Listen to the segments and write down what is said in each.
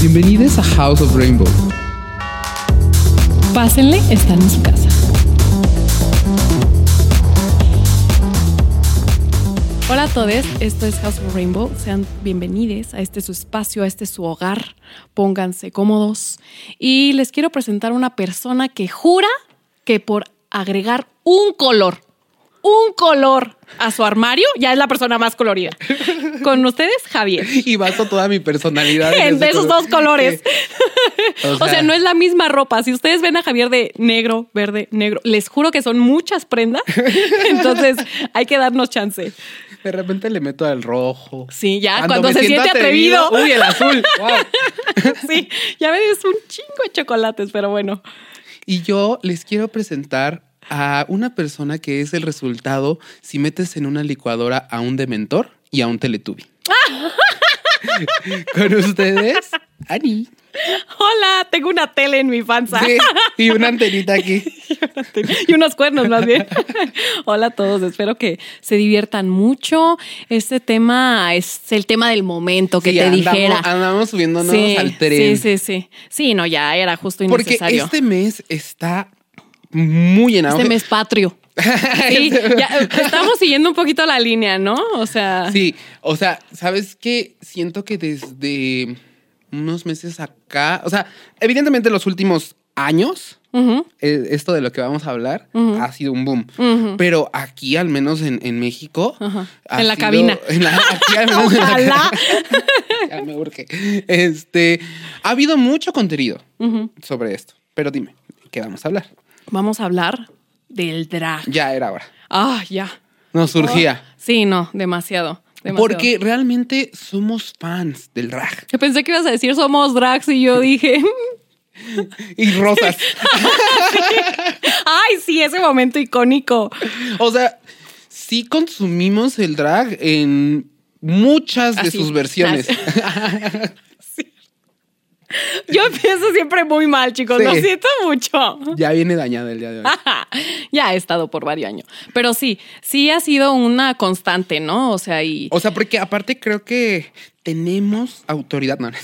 Bienvenidos a House of Rainbow. Pásenle, están en su casa. Hola a todos, esto es House of Rainbow. Sean bienvenidos a este su espacio, a este su hogar. Pónganse cómodos. Y les quiero presentar una persona que jura que por agregar un color, un color a su armario, ya es la persona más colorida. Con ustedes, Javier. Y baso toda mi personalidad. en esos color. dos colores. O O sea, no es la misma ropa. Si ustedes ven a Javier de negro, verde, negro, les juro que son muchas prendas. Entonces hay que darnos chance. De repente le meto al rojo. Sí, ya, cuando se siente atrevido. Uy, el azul. Wow. Sí, ya me dio un chingo de chocolates, pero bueno. Y yo les quiero presentar a una persona que es el resultado si metes en una licuadora a un dementor y a un teletubi. Con ustedes, Ani. Hola, tengo una tele en mi panza. Sí, y una antenita aquí. y unos cuernos más bien. Hola a todos, espero que se diviertan mucho. Este tema es el tema del momento que Sí, te andamos, dijera. Andamos subiéndonos sí, al tren. sí, sí, sí. Sí, no, ya era justo Porque innecesario. este mes está muy llenado. Este mes patrio. Sí, ya, estamos siguiendo un poquito la línea, ¿no? O sea, Sí, o sea, ¿sabes qué? Siento que desde unos meses acá, o sea, evidentemente los últimos años, eh, esto de lo que vamos a hablar ha sido un boom. Pero aquí, al menos en, en México, ha En la sido- cabina. en la- aquí, al menos en la Ojalá. Ya me urge. Este, ha habido mucho contenido sobre esto. Pero dime, ¿qué vamos a hablar? Vamos a hablar del drag. Ya era hora. Ah, ya. Nos surgía. Sí, no, demasiado. demasiado. Porque realmente somos fans del drag. Yo pensé que ibas a decir somos drags y yo dije, Y rosas. ay, sí, ese momento icónico. O sea, sí consumimos el drag en muchas de sus versiones. Yo empiezo siempre muy mal, chicos. Sí. Lo siento mucho. ya viene dañada el día de hoy. ya he estado por varios años. Pero sí, sí ha sido una constante, ¿no? O sea, y. O sea, porque aparte creo que tenemos autoridad. No, no.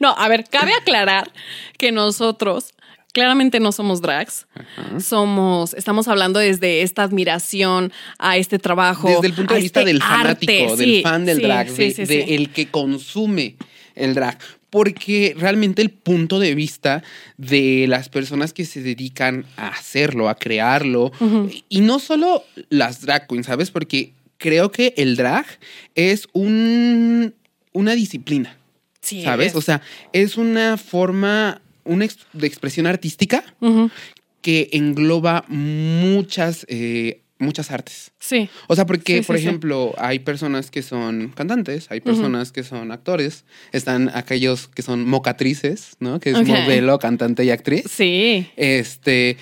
No, a ver, cabe aclarar que nosotros claramente no somos drags. Somos, estamos hablando desde esta admiración a este trabajo. Desde el punto de vista este del fanático, arte. del Sí, fan del sí, drag, de, de el que consume el drag. Porque realmente el punto de vista de las personas que se dedican a hacerlo, a crearlo, y no solo las drag queens, ¿sabes? Porque creo que el drag es un, una disciplina. Sí, ¿Sabes? es. O sea, es una forma una ex- de expresión artística que engloba muchas, eh, muchas artes. Sí. O sea, porque, Sí, por sí. ejemplo, hay personas que son cantantes, hay personas que son actores, están aquellos que son mocatrices, ¿no? Que es modelo, cantante y actriz. Sí. Este,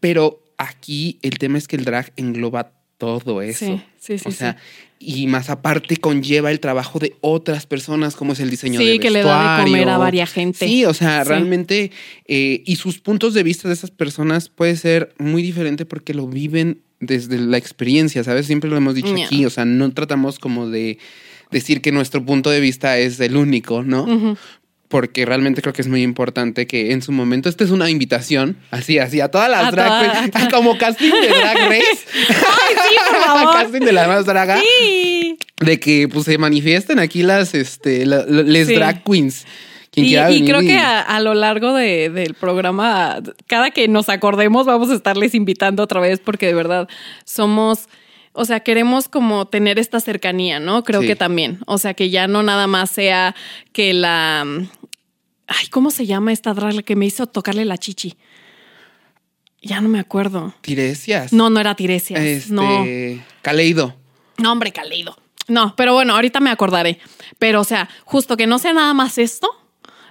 pero aquí el tema es que el drag engloba todo eso. Sí, sí, sí, O sea, y más aparte conlleva el trabajo de otras personas, como es el diseño Sí, de que le da de vestuario. comer a varia gente. Sí, o sea, Sí. realmente, eh, y sus puntos de vista de esas personas puede ser muy diferente porque lo viven desde la experiencia, ¿sabes? Siempre lo hemos dicho aquí, o sea, no tratamos como de decir que nuestro punto de vista es el único, ¿no? Porque realmente creo que es muy importante que en su momento, esta es una invitación, así, así, a todas las A drag queens, a como casting de Drag Race. Ay, sí, por favor. casting de la más draga. Sí. De que pues se manifiesten aquí las, este, la- la- les Sí. drag queens. Y, creo que a, a lo largo de- del programa, cada que nos acordemos, vamos a estarles invitando otra vez porque de verdad somos, o sea, queremos como tener esta cercanía, ¿no? Creo Sí. que también. O sea, que ya no nada más sea que la... Ay, ¿cómo se llama esta drag que me hizo tocarle la chichi? Ya no me acuerdo. Tiresias. No, no era Tiresias. Este, No. Caleido. No, hombre, Caleido. No, pero bueno, ahorita me acordaré. Pero, o sea, justo que no sea nada más esto,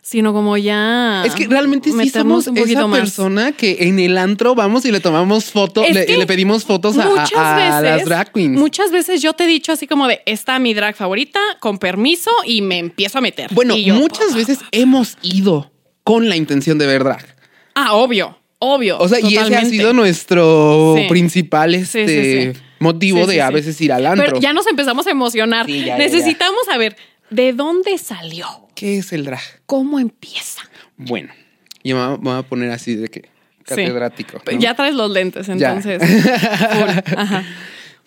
sino como ya. Es que realmente sí somos esa persona que en el antro vamos y le tomamos fotos, le, le pedimos fotos a, Muchas a- a veces, las drag queens. Muchas veces yo te he dicho así como de esta mi drag favorita, con permiso, y me empiezo a meter. bueno, yo, muchas veces hemos ido con la intención de ver drag. Ah, obvio, obvio. O sea, y ese ha sido nuestro Sí. principal este, sí, sí. motivo de a veces ir al antro. Pero ya nos empezamos a emocionar. Sí, ya, ya, Necesitamos saber de dónde salió, ¿Qué es el drag? cómo empieza. Bueno, yo me voy a- poner así de que catedrático. ¿no? Ya traes los lentes, entonces. Ajá.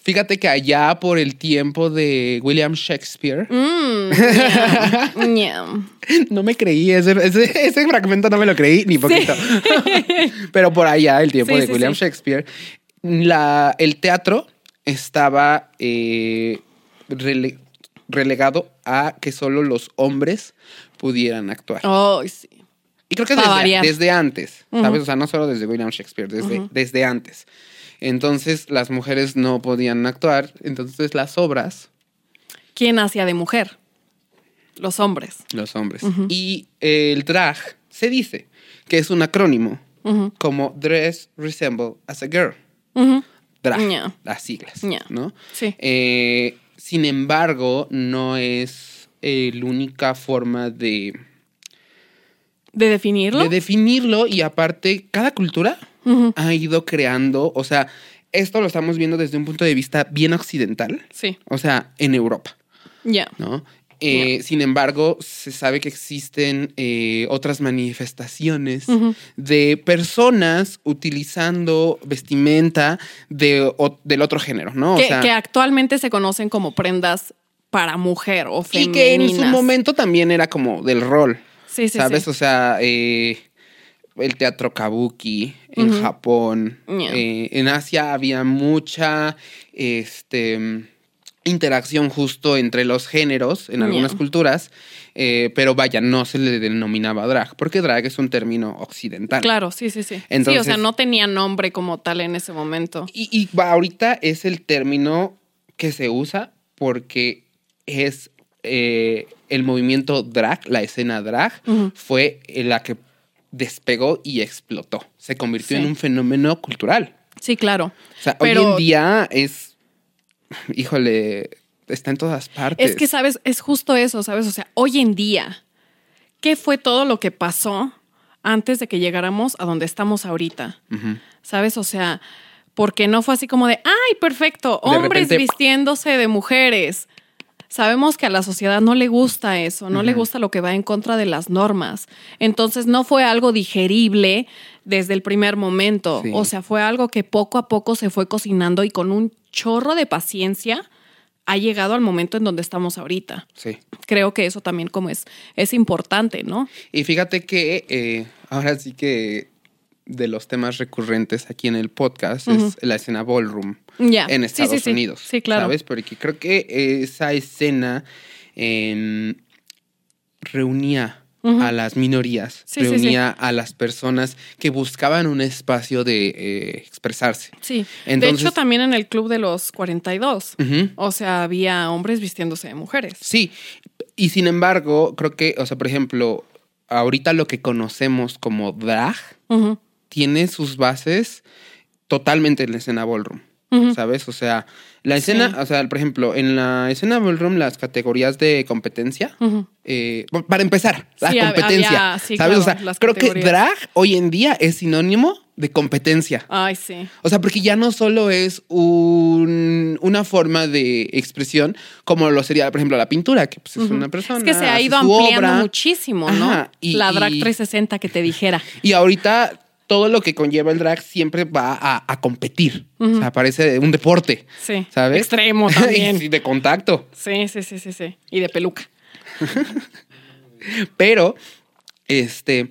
Fíjate que allá por el tiempo de William Shakespeare, Mm, ñam. no me creí, ese, ese, ese fragmento no me lo creí ni poquito. Pero por allá, el tiempo Sí, de William. Shakespeare, la, el teatro estaba eh, relegado a que solo los hombres pudieran actuar. Ay, sí. Y creo que desde, desde antes, Ujú. ¿sabes? O sea, no solo desde William Shakespeare, desde, Ujú. desde antes. Entonces las mujeres no podían actuar, entonces las obras, ¿Quién hacía de mujer? Los hombres. los hombres. Y el drag se dice que es un acrónimo como Dress Resemble as a Girl. Drag, Ya. las siglas, Ya. ¿no? Sí. Eh, sin embargo, no es eh, la única forma de, ¿De definirlo? de definirlo y aparte, cada cultura ha ido creando, o sea, esto lo estamos viendo desde un punto de vista bien occidental, Sí, o sea, en Europa, ya. ¿no? Eh, Sin embargo, se sabe que existen eh, otras manifestaciones de personas utilizando vestimenta de, o- del otro género, ¿no? O que, sea, que actualmente se conocen como prendas para mujer o y femeninas. que en su momento también era como del rol, Sí, sí, ¿sabes? sí. O sea, eh, el teatro kabuki en. Japón, en Asia había mucha este, interacción justo entre los géneros en algunas culturas, eh, pero vaya, no se le denominaba drag, porque drag es un término occidental. Claro, sí, sí, sí. sí, o Entonces- sea, no tenía nombre como tal en ese momento. Y, ahorita es el término que se usa porque es eh, el movimiento drag, la escena drag, fue la que despegó y explotó. Se convirtió Sí. en un fenómeno cultural. Sí, claro. O sea, Pero- hoy en día es, híjole, está en todas partes. Es que, ¿sabes? Es justo eso, ¿sabes? O sea, hoy en día, ¿qué fue todo lo que pasó antes de que llegáramos a donde estamos ahorita? ¿Sabes? O sea, porque no fue así como de, ay, perfecto, hombres repente- vistiéndose de mujeres. Sabemos que a la sociedad no le gusta eso, no le gusta lo que va en contra de las normas. Entonces no fue algo digerible desde el primer momento. Sí. O sea, fue algo que poco a poco se fue cocinando y con un chorro de paciencia ha llegado al momento en donde estamos ahorita. Sí. Creo que eso también como es, es importante, ¿no? Y fíjate que eh, ahora sí que de los temas recurrentes aquí en el podcast es la escena ballroom en Estados sí, sí. Unidos. Sí, claro. ¿Sabes? Porque creo que esa escena reunía A las minorías, Sí, sí, sí. reunía a las personas que buscaban un espacio de eh, expresarse. Sí. Entonces- de hecho, también en el club de los 42. Ujú. O sea, había hombres vistiéndose de mujeres. Sí, y sin embargo, creo que, o sea, por ejemplo, ahorita lo que conocemos como drag tiene sus bases totalmente en la escena ballroom. ¿sabes? O sea, la escena, Sí. o sea, por ejemplo, en la escena ballroom las categorías de competencia, eh, para empezar, la Sí, competencia, había- sí, ¿sabes? o claro, sea, las creo que drag hoy en día es sinónimo de competencia. Ay, sí. O sea, porque ya no solo es un- una forma de expresión como lo sería, por ejemplo, la pintura, que pues, es una persona. Es que se ha ido ampliando obra. muchísimo, ¿no? Ajá, y- La drag y- 360 que te dijera. Y ahorita todo lo que conlleva el drag siempre va a, a competir. Ujú. O sea, parece un deporte. Sí. ¿Sabes? Extremo también. Y de contacto. sí, sí, sí, sí, sí. Y de peluca. Pero, este,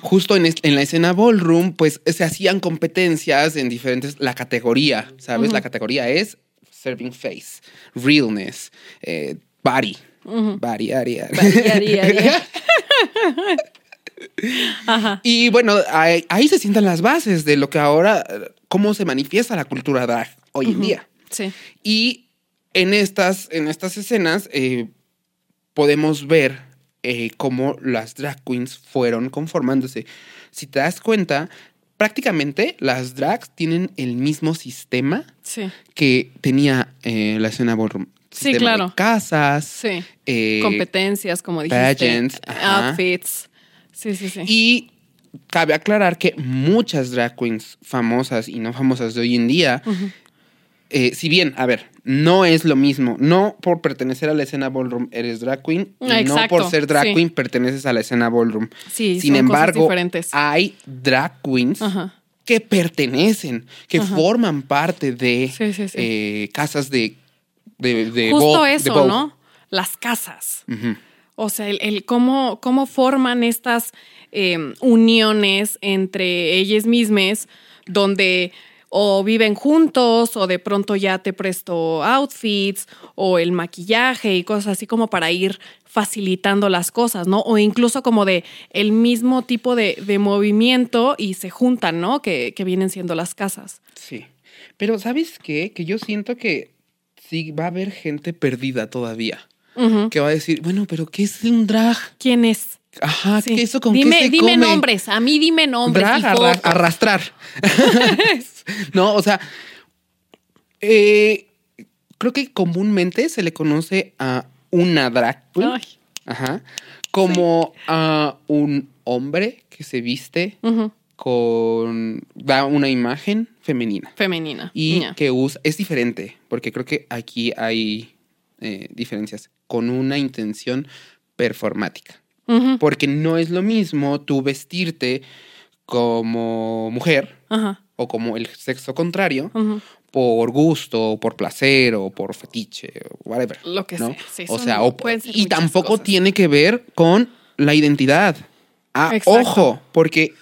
justo en, la escena ballroom, pues se hacían competencias en diferentes, la categoría, ¿sabes? La categoría es serving face, realness, eh, body. Ujú. Body, ari, ari. Body, ari, ari. Ajá. Y bueno, ahí, ahí se sientan las bases de lo que ahora, cómo se manifiesta la cultura drag hoy en día. Sí. Y en estas, en estas escenas eh, podemos ver eh, cómo las drag queens fueron conformándose. Si te das cuenta, prácticamente las drags tienen el mismo sistema Sí. que tenía eh, la escena ballroom. Sí, claro. de casas. Sí. eh, Competencias, como dijiste. pageants. Outfits. Sí, sí, sí. Y cabe aclarar que muchas drag queens famosas y no famosas de hoy en día eh, si bien, a ver, no es lo mismo. No por pertenecer a la escena ballroom eres drag queen. Y no por ser drag sí. queen perteneces a la escena ballroom. Sí, Sin son cosas embargo, diferentes. hay drag queens Ajá. que pertenecen, que Ajá. forman parte de Sí, sí, sí. eh, casas de, de, de Justo eso. ¿no? Las casas. O sea, el, cómo, cómo forman estas eh, uniones entre ellas mismas, donde o viven juntos, o de pronto ya te presto outfits, o el maquillaje y cosas así como para ir facilitando las cosas, ¿no? O incluso como de el mismo tipo de, de movimiento y se juntan, ¿no? Que, que vienen siendo las casas. Sí. Pero ¿sabes qué? Que yo siento que sí va a haber gente perdida todavía. Que va a decir, bueno, pero ¿qué es un drag? ¿Quién es? Ajá, Sí. ¿qué eso con dime, qué se dime come? nombres, a mí dime nombres. Drag, arra- arrastrar. no, o sea, eh, creo que comúnmente se le conoce a una drag queen, Ay. ajá, como a un hombre que se viste con da una imagen femenina Femenina. y que usa es diferente porque creo que aquí hay eh, diferencias con una intención performática porque no es lo mismo tú vestirte como mujer o como el sexo contrario por gusto, o por placer o por fetiche o whatever. Lo que ¿no? sea, sí, o sea, o- y tampoco cosas. tiene que ver con la identidad. Ah, ojo, porque,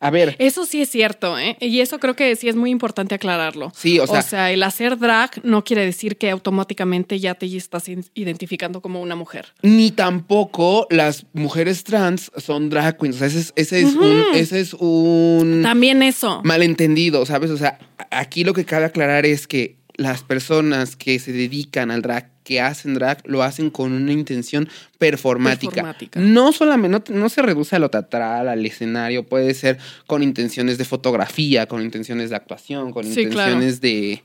a ver, Eso sí es cierto, ¿eh? Y eso creo que sí es muy importante aclararlo. Sí, o sea- el hacer drag no quiere decir que automáticamente ya te estás identificando como una mujer. ni tampoco las mujeres trans son drag queens. O sea, ese es, ese es un, ese es un También eso. malentendido, ¿sabes? O sea, aquí lo que cabe aclarar es que las personas que se dedican al drag, que hacen drag, lo hacen con una intención performática. Performática. No solamente, no, no se reduce a lo teatral, al escenario, puede ser con intenciones de fotografía, con intenciones de actuación, con Sí, claro. intenciones de...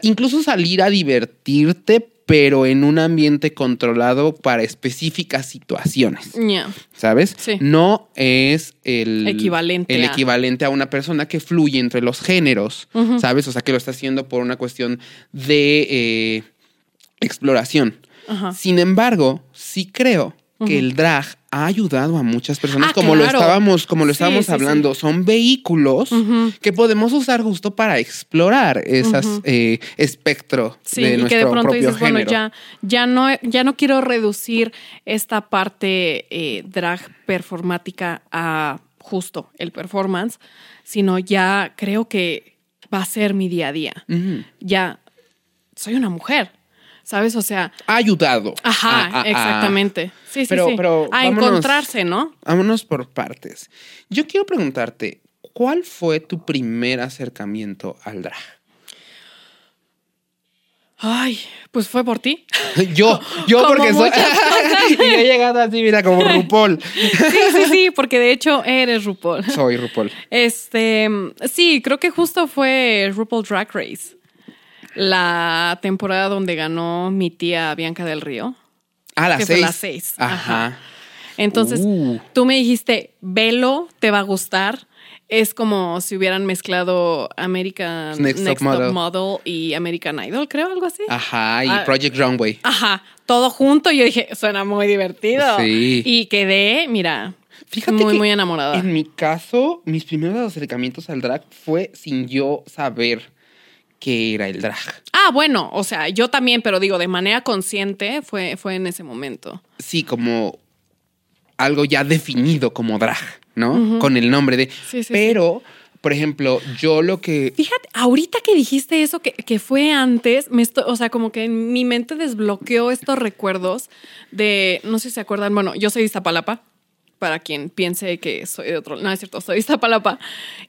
incluso salir a divertirte, pero en un ambiente controlado para específicas situaciones. Ya. ¿Sabes? Sí. No es el Equivalente el a- equivalente a una persona que fluye entre los géneros. ¿sabes? O sea, que lo está haciendo por una cuestión de eh, exploración. Ajá. Sin embargo, sí creo que el drag ha ayudado a muchas personas, Ah, como lo estábamos, como lo Sí, estábamos sí, hablando. Son vehículos que podemos usar justo para explorar esas eh, espectro Sí, de y nuestro que de pronto propio dices, bueno, género. ya, ya, no, ya no quiero reducir esta parte eh, drag performática a justo el performance, sino ya creo que va a ser mi día a día. Ya soy una mujer, ¿sabes? O sea, Ha ayudado. ajá, a- a- a- exactamente. Sí, sí, Pero- sí. pero a vámonos- encontrarse, ¿no? Vámonos por partes. Yo quiero preguntarte, ¿cuál fue tu primer acercamiento al drag? Ay, pues fue por ti. Yo, yo Como porque soy. y he llegado así, mira, como RuPaul. Sí, sí, sí, porque de hecho eres RuPaul. Soy RuPaul. Este, sí, creo que justo fue RuPaul Drag Race. La temporada donde ganó mi tía Bianca del Río. Ah, las Que fue seis. las seis, Ajá. ajá. Entonces, Uh. tú me dijiste, velo, te va a gustar. Es como si hubieran mezclado American Next Next, Top Top Model. Model. y American Idol, creo, algo así. Ajá, y Ah. Project Runway. Ajá, todo junto. Y yo dije, suena muy divertido. Sí. Y quedé, mira, Fíjate muy, que muy enamorada. En mi caso, mis primeros acercamientos al drag fue sin yo saber qué era el drag. Ah, bueno, o sea, yo también, pero digo, de manera consciente fue, fue en ese momento. Sí, como algo ya definido como drag, ¿no? Con el nombre de. Sí, sí, Pero, por ejemplo, yo lo que. Fíjate, ahorita que dijiste eso, que, que fue antes, me esto- o sea, como que en mi mente desbloqueó estos recuerdos de, no sé si se acuerdan, bueno, yo soy de Iztapalapa, para quien piense que soy de otro, no es cierto, soy de Iztapalapa,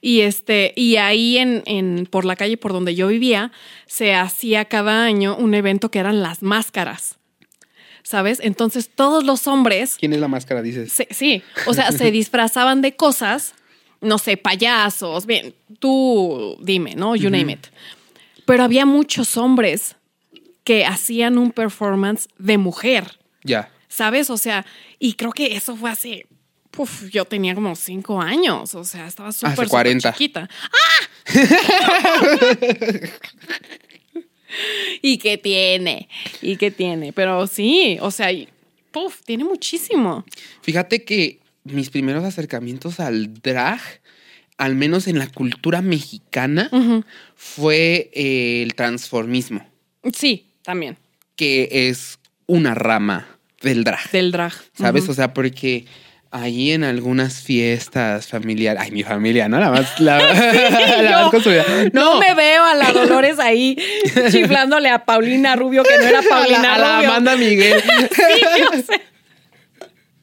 y este, y ahí en, en, por la calle por donde yo vivía, se hacía cada año un evento que eran las máscaras. ¿Sabes? Entonces todos los hombres ¿Quién es la máscara? Dices. Sí, sí, o sea, se disfrazaban de cosas, no sé, payasos, bien, tú dime, ¿no? You name it. Pero había muchos hombres que hacían un performance de mujer, Ya. ¿sabes? O sea, y creo que eso fue hace, puf, yo tenía como cinco años, o sea, estaba súper, súper 40. chiquita. ¡Ah! ¿Y qué tiene? ¿Y qué tiene? Pero sí, o sea, y- puf, tiene muchísimo. Fíjate que mis primeros acercamientos al drag, al menos en la cultura mexicana, fue eh, el transformismo, Sí, también. que es una rama del drag. Del drag. ¿Sabes? O sea, porque ahí en algunas fiestas familiares. Ay, mi familia, ¿no? La más. La, la más yo construida. No. me veo a la Dolores ahí chiflándole a Paulina Rubio, que no era a Paulina la, a la Rubio. Amanda Miguel. Sí, yo sé.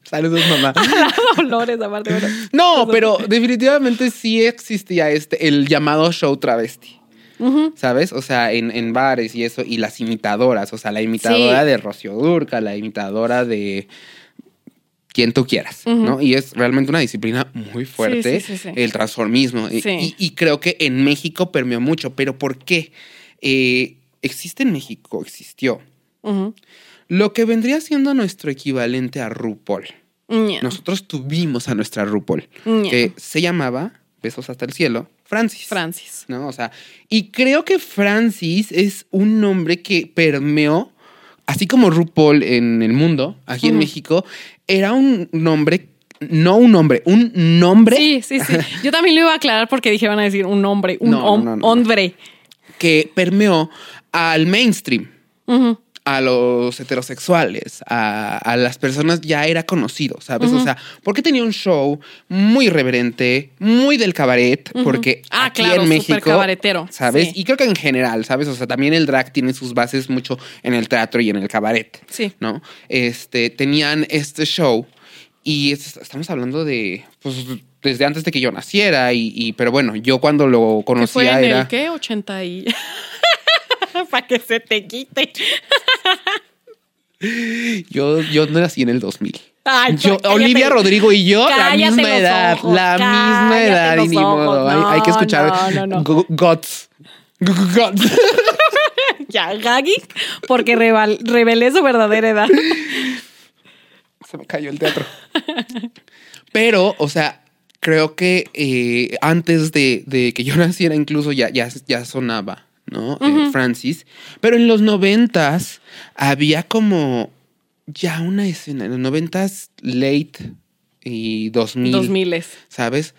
Saludos, mamá. A la Dolores, aparte. bueno. No, pero definitivamente sí existía este, el llamado show travesti. ¿Sabes? O sea, en, en bares y eso, y las imitadoras, o sea, la imitadora Sí. de Rocío Durca, la imitadora de quien tú quieras. ¿no? Y es realmente una disciplina muy fuerte, sí, sí, sí. el transformismo. Y- Sí. Y, y creo que en México permeó mucho, pero ¿por qué? Eh, existe en México, existió, lo que vendría siendo nuestro equivalente a RuPaul. Nosotros tuvimos a nuestra RuPaul, que se llamaba, besos hasta el cielo, Francis. Francis. ¿no? O sea, y creo que Francis es un nombre que permeó, así como RuPaul en el mundo, aquí en. México, era un nombre, no un nombre, un nombre Sí, sí, sí. Yo también lo iba a aclarar porque dije, van a decir un hombre, un No, no, hom- no, no. hombre. que permeó al mainstream. A los heterosexuales, a, a las personas ya era conocido, ¿sabes? O sea, porque tenía un show muy irreverente, muy del cabaret, Ujú. porque Ah, aquí claro, en México, cabaretero, ¿sabes? sí. Y creo que en general, ¿sabes? O sea, también el drag tiene sus bases mucho en el teatro y en el cabaret, Sí. ¿no? Este, tenían este show y es- estamos hablando de, pues, desde antes de que yo naciera y, y- pero bueno, yo cuando lo ¿Qué fue conocía en era... el qué? 80 y... Para que se te quite. Yo, yo nací en el 2000. Ay, Yo, cállate. Olivia Rodrigo y yo, la misma edad, ojos, la misma edad, y ni ojos. modo. hay, hay que No, escuchar no, no, no. Go- Gods. Go- go- Gods. Ya, Gaggy, porque reval- revelé su verdadera edad. Se me cayó el teatro. Pero, o sea, creo que eh, antes de, de que yo naciera, incluso ya, ya, ya sonaba, ¿no? Eh, Francis. Pero en los noventas había como ya una escena. En los noventas, late y 2000. 2000 ¿sabes?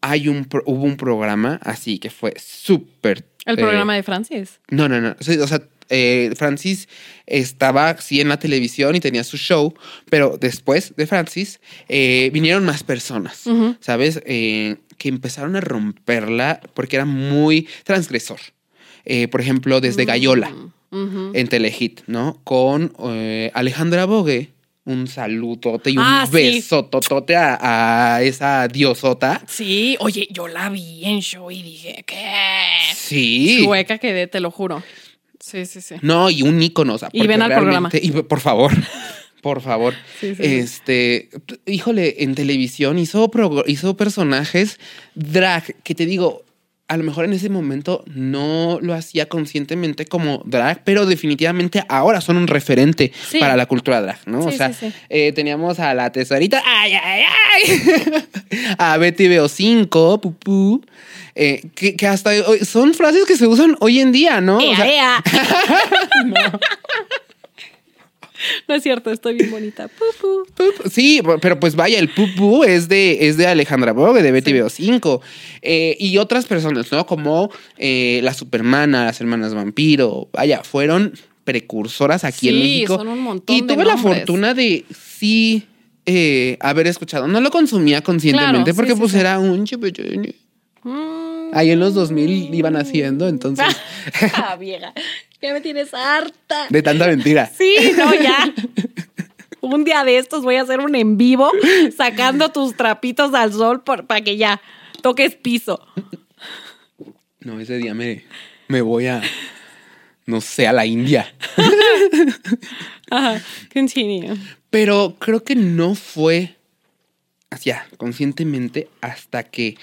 Hay un, pro- hubo un programa así que fue súper... El eh, programa de Francis. No, no, no. O sea, eh, Francis estaba sí en la televisión y tenía su show, pero después de Francis eh, vinieron más personas. ¿sabes? Eh, que empezaron a romperla porque era muy transgresor. Eh, por ejemplo, desde Gallola Ujú. en Telehit, ¿no? Con eh, Alejandra Bogue. Un saludote y un Ah, sí. besototote a, a esa diosota. Sí, oye, yo la vi en show y dije, ¿qué? Sí. Chueca quedé, te lo juro. Sí, sí, sí. No, y un ícono. o sea, Y ven al programa. Y por favor, por favor. Sí, sí, este, híjole, en televisión hizo, hizo personajes drag que te digo, a lo mejor en ese momento no lo hacía conscientemente como drag, pero definitivamente ahora son un referente Sí. para la cultura drag, ¿no? o sea, sí, eh, teníamos a la tesorita, ay, ay, ay, a Betty Veo 5, pupú, eh, que, que hasta hoy- son frases que se usan hoy en día, ¿no? O Ea, sea, ea. no. Es cierto, estoy bien bonita. Pu, pu. Pup, Sí, pero pues vaya, el Pupu es de, es de Alejandra Bogue, de Betty Veo 5. Eh, y otras personas, ¿no? Como eh, la Supermana, las hermanas vampiro. Vaya, fueron precursoras aquí en Sí, México. son un montón Y de tuve la fortuna de sí eh, haber escuchado. No lo consumía conscientemente Claro, porque sí, pues era un. Mm. Ahí en los 2000 iban haciendo, entonces, Ah, vieja. Ya me tienes harta. de tanta mentira. Sí, no, ya. Un día de estos voy a hacer un en vivo sacando tus trapitos al sol por- para que ya toques piso. No, ese día me, me voy a, no sé, a la India. Ajá, continue. Pero creo que no fue hacia conscientemente hasta que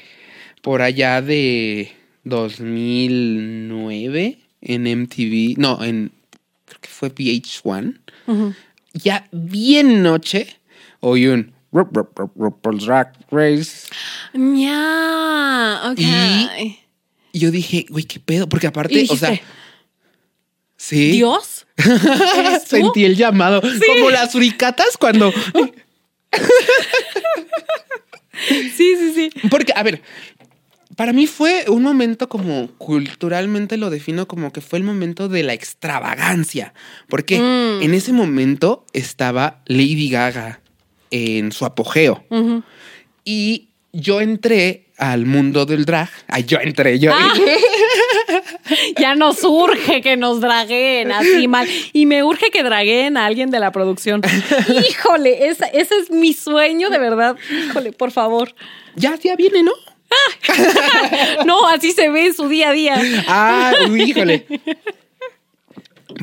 por allá de 2009 en MTV, no, en creo que fue VH1, Ujú. ya bien noche oí un "Rup, rup, rup, RuPaul's Drag Race. Y- yo dije, güey, qué pedo, porque aparte, o sea, Sí. Dios. Sentí el llamado. Como las suricatas cuando. Sí, sí, sí. Porque, a ver, para mí fue un momento como culturalmente lo defino como que fue el momento de la extravagancia. Porque Mm. en ese momento estaba Lady Gaga en su apogeo. Y yo entré al mundo del drag. Ay, yo entré, yo. Ah. Ya nos urge que nos draguen así mal. Y me urge que draguen a alguien de la producción. Híjole, esa- ese es mi sueño de verdad. Híjole, por favor. Ya, ya viene, ¿no? No, así se ve en su día a día. Ah, uy, híjole.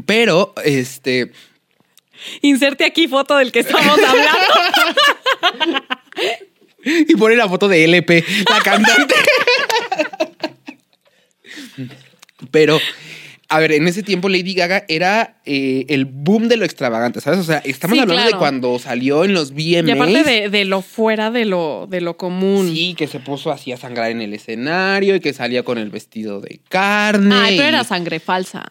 Pero, este. Inserte aquí foto del que estamos hablando. Y pone la foto de LP, la cantante. Pero, a ver, en ese tiempo Lady Gaga era eh, el boom de lo extravagante, ¿sabes? O sea, estamos Sí, hablando de cuando salió en los VMAs. Y aparte de, de lo fuera de lo, de lo común. Sí, que se puso así a sangrar en el escenario y que salía con el vestido de carne. Ay, pero y- era sangre falsa.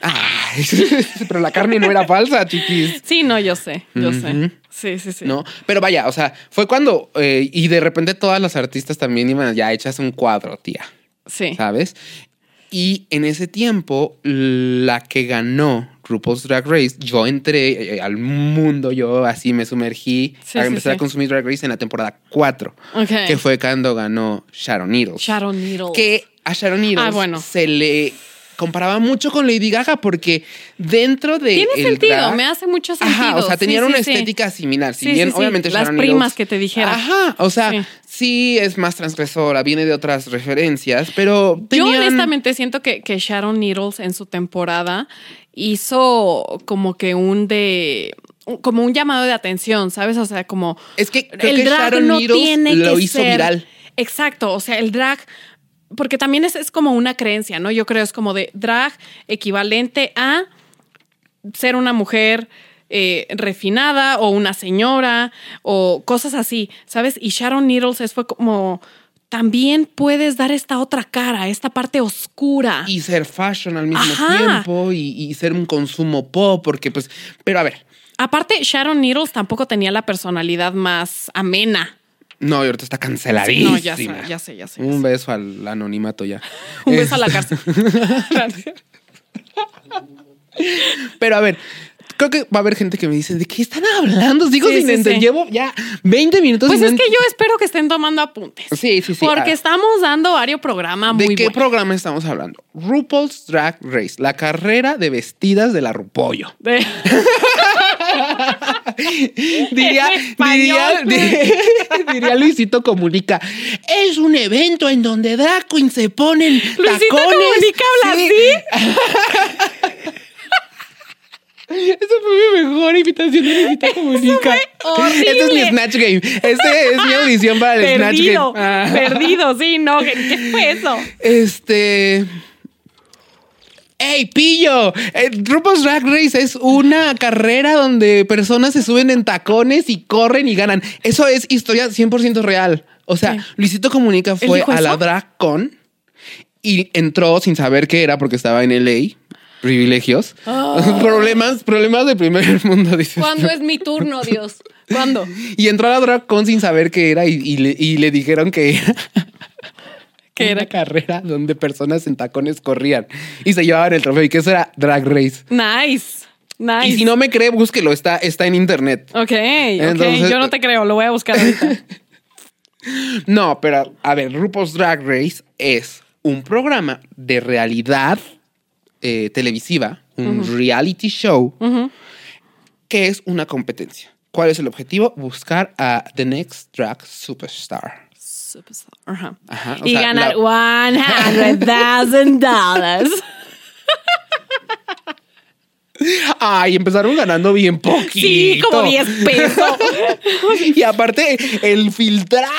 Ay, pero la carne no era falsa, chiquis. Sí, no, yo sé, yo sé. Sí, sí, sí. ¿No? Pero vaya, o sea, fue cuando. eh, y de repente todas las artistas también iban ya hechas un cuadro, tía. Sí. ¿sabes? Y en ese tiempo, la que ganó RuPaul's Drag Race, yo entré eh, al mundo, yo así me sumergí Sí, a empezar sí. a consumir Drag Race en la temporada 4, Ok. que fue cuando ganó Sharon Needles. Sharon Needles. Que a Sharon Needles Ah, bueno. se le comparaba mucho con Lady Gaga porque dentro de Tiene el sentido, drag- me hace mucho sentido. Ajá, o sea, tenían sí, una sí. estética similar. Si bien, obviamente, Las Sharon primas que te dijera. Ajá, o sea, Sí. es más transgresora, viene de otras referencias, pero Yo honestamente siento que, que Sharon Needles en su temporada hizo como que un de como un llamado de atención, ¿sabes? O sea, como Es que creo el que drag Sharon no Needles tiene lo que hizo ser- viral. Exacto, o sea, el drag porque también es, es como una creencia, ¿no? Yo creo es como de drag equivalente a ser una mujer eh, refinada o una señora o cosas así, ¿sabes? Y Sharon Needles es, fue como también puedes dar esta otra cara, esta parte oscura. Y ser fashion al mismo Ajá. tiempo y, y ser un consumo pop, porque pues, pero a ver, Aparte, Sharon Needles tampoco tenía la personalidad más amena. No, y ahorita está Sí, canceladísima. no, ya sé, ya sé, ya sé. ya sé. Un beso al anonimato ya. Un beso a la cárcel. Pero a ver, creo que va a haber gente que me dice, ¿de qué están hablando? Digo, Sí, sin sí, entender. sí. Llevo ya 20 minutos. Pues es que yo espero que estén tomando apuntes. Sí, sí, sí. Porque Ah. estamos dando varios programas ¿De muy qué buenos. programa estamos hablando? RuPaul's Drag Race, la carrera de vestidas de la Rupollo. De- Diría, diría, diría Luisito Comunica. Es un evento en donde drag queens se ponen Luisito tacones. Comunica habla así. Esa fue mi mejor invitación de Luisito Comunica. Este es mi Snatch Game. Este es mi audición para el Snatch Game. Ah. perdido, sí, no, ¿qué, qué fue eso? Este. ¡Ey, pillo! Eh, RuPaul's Drag Race es una carrera donde personas se suben en tacones y corren y ganan. Eso es historia 100% real. O sea, Sí. Luisito Comunica fue a la? Drag Con y entró sin saber qué era porque estaba en LA. Privilegios. problemas, problemas de primer mundo, dices. ¿Cuándo es mi turno, Dios? ¿Cuándo? Y entró a la Drag Con sin saber qué era y, y le, y le dijeron que era ¿Qué una era? carrera donde personas en tacones corrían y se llevaban el trofeo y que eso era Drag Race. Nice, nice. Y si no me cree, búsquelo, está, está en internet. Ok, ok, yo no te creo, lo voy a buscar ahorita. No, pero a ver, RuPaul's Drag Race es un programa de realidad eh, televisiva, un reality show, que es una competencia. ¿Cuál es el objetivo? Buscar a The Next Drag Superstar. Superstar. Ajá. Y sea, ganar la- $100,000. Ay, empezaron ganando bien poquito. Sí, como 10 pesos. Y aparte, el filtrazo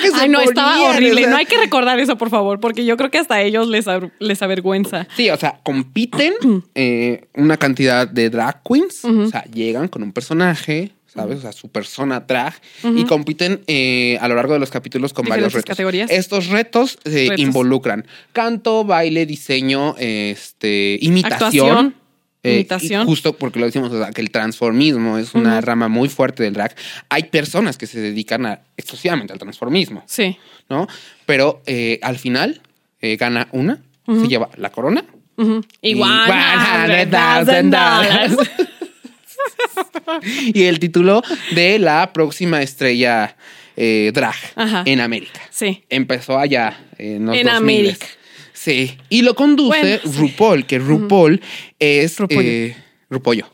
que se Ay, no, estaba horrible. o sea, No hay que recordar eso, por favor, porque yo creo que hasta ellos les, les avergüenza. Sí, o sea, compiten eh, una cantidad de drag queens. O sea, llegan con un personaje, ¿sabes? O sea, su persona drag. Y compiten eh, a lo largo de los capítulos con varios retos. categorías. Estos retos se Retos. involucran canto, baile, diseño, este, imitación. Actuación. Eh, Imitación. y justo porque lo decimos, o sea, que el transformismo es una rama muy fuerte del drag. Hay personas que se dedican a, exclusivamente al transformismo, Sí. ¿no? Pero eh, al final eh, gana una, se lleva la corona. Y $100,000. y el título de la próxima estrella eh, drag Ajá. en América. Sí. Empezó allá en los En 2000s. América. Sí. Y lo conduce Bueno, sí. RuPaul, que RuPaul es Rupollo. eh, Rupollo.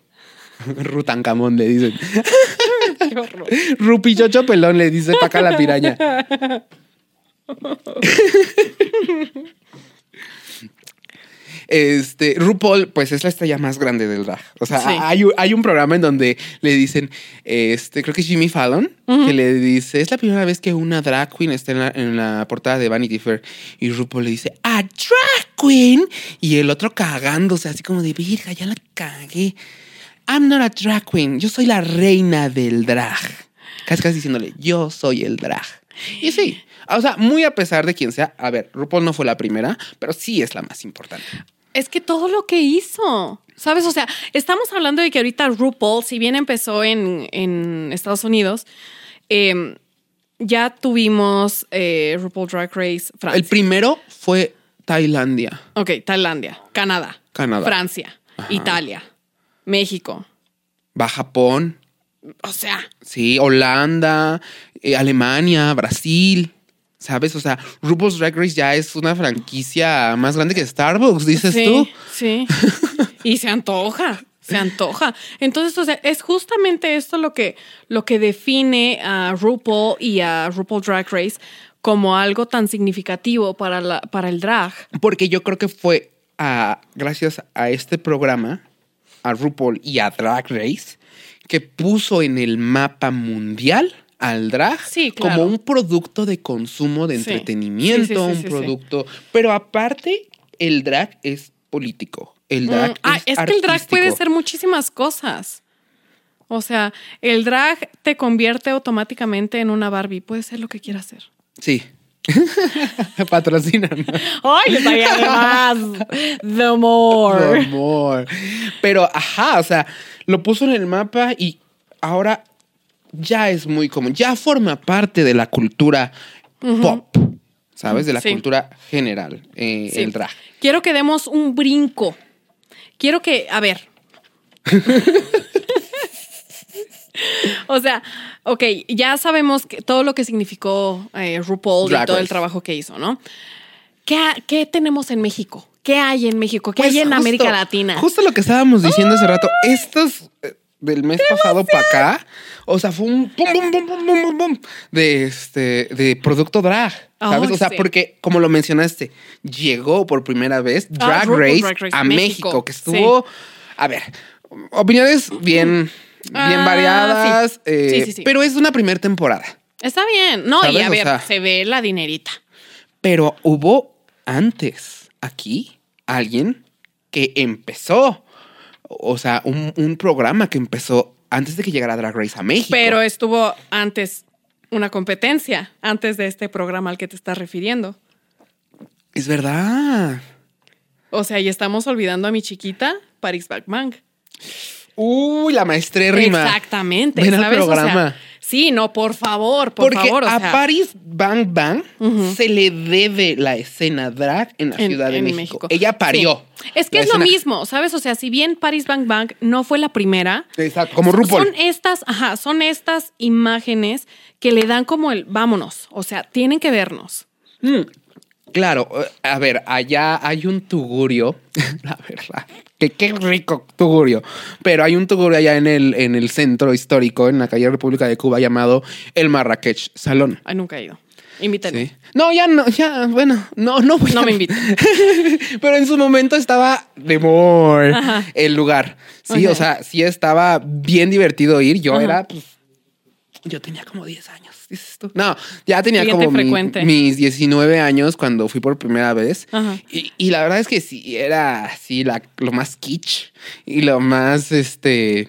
Rutancamón le dicen. Rupichocho pelón le dice paca la piraña. Este, RuPaul, pues es la estrella más grande del drag. O sea, Sí. hay, un- hay un programa en donde le dicen, este, creo que es Jimmy Fallon, que le dice, es la primera vez que una drag queen está en la, en la portada de Vanity Fair. Y RuPaul le dice, ¡a drag queen! Y el otro cagándose, así como de, virga, ya la cagué. I'm not a drag queen, yo soy la reina del drag. Casi casi diciéndole, yo soy el drag. Y sí, o sea, muy a pesar de quien sea, a ver, RuPaul no fue la primera, pero sí es la más importante. Es que todo lo que hizo, ¿sabes? O sea, estamos hablando de que ahorita RuPaul, si bien empezó en, en Estados Unidos, eh, ya tuvimos eh, RuPaul Drag Race Francia. El primero fue Tailandia. ok, Tailandia, Canadá, Canadá. Francia, Italia, México. Va Japón, O sea, sí, Holanda, eh, Alemania, Brasil. ¿Sabes? O sea, RuPaul's Drag Race ya es una franquicia más grande que Starbucks, dices sí, tú. Sí. Y se antoja, se antoja. Entonces, o sea, es justamente esto lo que, lo que define a RuPaul y a RuPaul Drag Race como algo tan significativo para, la, para el drag. Porque yo creo que fue a, gracias a este programa, a RuPaul y a Drag Race, que puso en el mapa mundial al drag Sí, claro. como un producto de consumo de entretenimiento, Sí, sí, sí, un producto. Pero aparte, el drag es político. El drag Mm, ah, es, es que el drag puede ser muchísimas cosas. O sea, el drag te convierte automáticamente en una Barbie. Puede ser lo que quiera hacer. Sí. Patrocinan. ¡Ay, estaría de más! The more. Amor. Pero, ajá, o sea, lo puso en el mapa y ahora ya es muy común, ya forma parte de la cultura pop, ¿sabes? De la Sí. cultura general, eh, Sí. el drag. Quiero que demos un brinco. Quiero que, a ver. o sea, ok, ya sabemos que todo lo que significó eh, RuPaul Drag y todo el trabajo que hizo, ¿no? ¿Qué, qué tenemos en México? ¿Qué hay en México? ¿Qué Pues hay en justo- América Latina? Justo lo que estábamos diciendo hace rato, estos eh, del mes pasado para acá, o sea, fue un pum, pum, pum, pum, pum, pum, pum, de este, de producto drag, ¿sabes? O sea, sí. porque, como lo mencionaste, llegó por primera vez Drag, Race, Drag Race a México, México, que estuvo, a ver, opiniones bien, bien Ah, variadas, sí. eh, Sí, sí, sí. pero es una primera temporada. Está bien. No, y a O ver, sea- se ve la dinerita. Pero hubo antes aquí alguien que empezó, o sea, un, un programa que empezó antes de que llegara Drag Race a México. Pero estuvo antes una competencia, antes de este programa al que te estás refiriendo. es verdad. O sea, y estamos olvidando a mi chiquita, Paris Backman. Uy, la maestrérrima. Exactamente. Ven al ¿sabes? O sea, programa. Sí, no, por favor, por Porque favor. o a sea, Paris Bang Bang se le debe la escena drag en la en- Ciudad de en México. Ella parió. Sí. Es que es lo mismo, ¿sabes? O sea, si bien Paris Bang Bang no fue la primera, Exacto, como RuPaul. Son estas, ajá, son estas imágenes que le dan como el vámonos. O sea, tienen que vernos. Mm, Claro, eh, a ver, allá hay un tugurio, la verdad, que qué rico tugurio, pero hay un tugurio allá en el, en el centro histórico, en la calle República de Cuba, llamado el Marrakech Salón. Ay, nunca he ido. Invítenme. ¿Sí? No, ya no, ya, bueno, no, no voy No a- me inviten. Pero en su momento estaba de more Ajá. el lugar. Sí, o sea, sí estaba bien divertido ir. Yo Ajá. era, pues, yo tenía como 10 años, dices tú. No, ya tenía Cliente como frecuente. mis 19 años cuando fui por primera vez. Y, y la verdad es que sí, era así la, lo más kitsch y lo más, este,